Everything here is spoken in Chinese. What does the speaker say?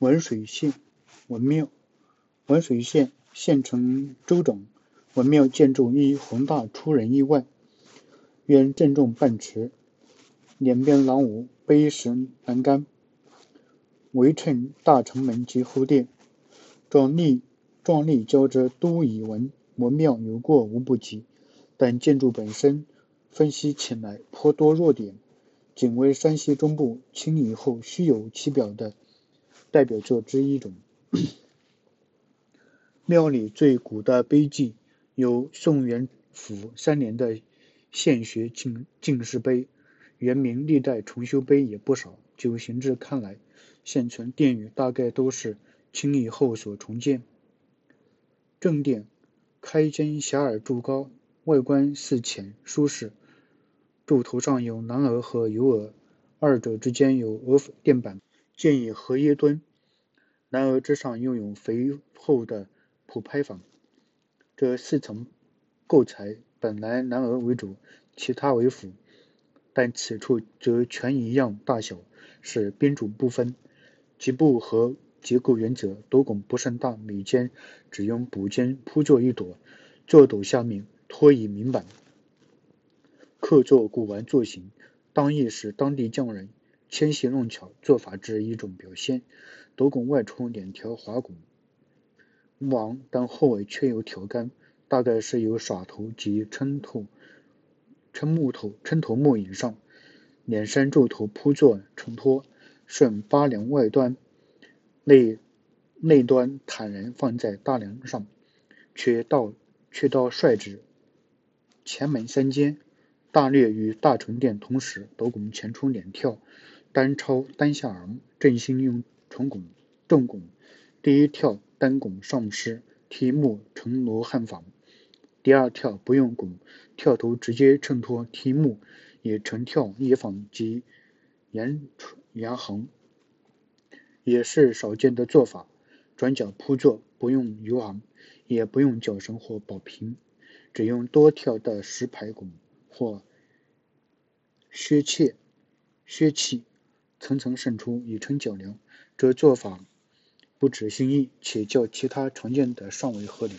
文水县文庙，文水县县城周长，文庙建筑一宏大出人意外，原正重半池，两边廊屋碑石栏杆，围衬大城门及后殿，壮丽壮丽交织，都以文文庙有过无不及。但建筑本身分析起来颇多弱点，仅为山西中部清以后虚有其表的代表作之一种。庙里最古的碑记有宋元符三年的献学进进士碑，原名历代重修碑也不少。就形制看来，现存殿宇大概都是清以后所重建。正殿开间狭而柱高。外观似浅舒适，柱头上有南额和游额，二者之间有额垫板，建以荷叶墩。南额之上又有肥厚的普拍房。这四层构材本来南额为主，其他为辅，但此处则全一样大小，是宾主不分。局部和结构原则，斗拱不甚大，每间只用补间铺作一朵，坐斗下面。托以明板，刻作古玩作形，当亦是当地匠人纤细弄巧做法之一种表现。斗拱外出两条华拱，无昂，但后尾却有挑杆，大概是由耍头及撑头、撑木头、撑头木引上，两山柱头铺作承托，顺八梁外端，内内端坦然放在大梁上，却到却到率直。前门三间，大略与大成殿同时。斗拱前出两跳，单超单下昂，正心用重拱重拱。第一跳单拱上施，提木成罗汉坊；第二跳不用拱，跳头直接衬托题木，也成跳一坊及檐檐横，也是少见的做法。转角铺座，不用游昂，也不用角绳或宝瓶。只用多跳的石牌拱或削切削气，层层渗出，以成角梁。这做法不止新意，且较其他常见的尚为合理。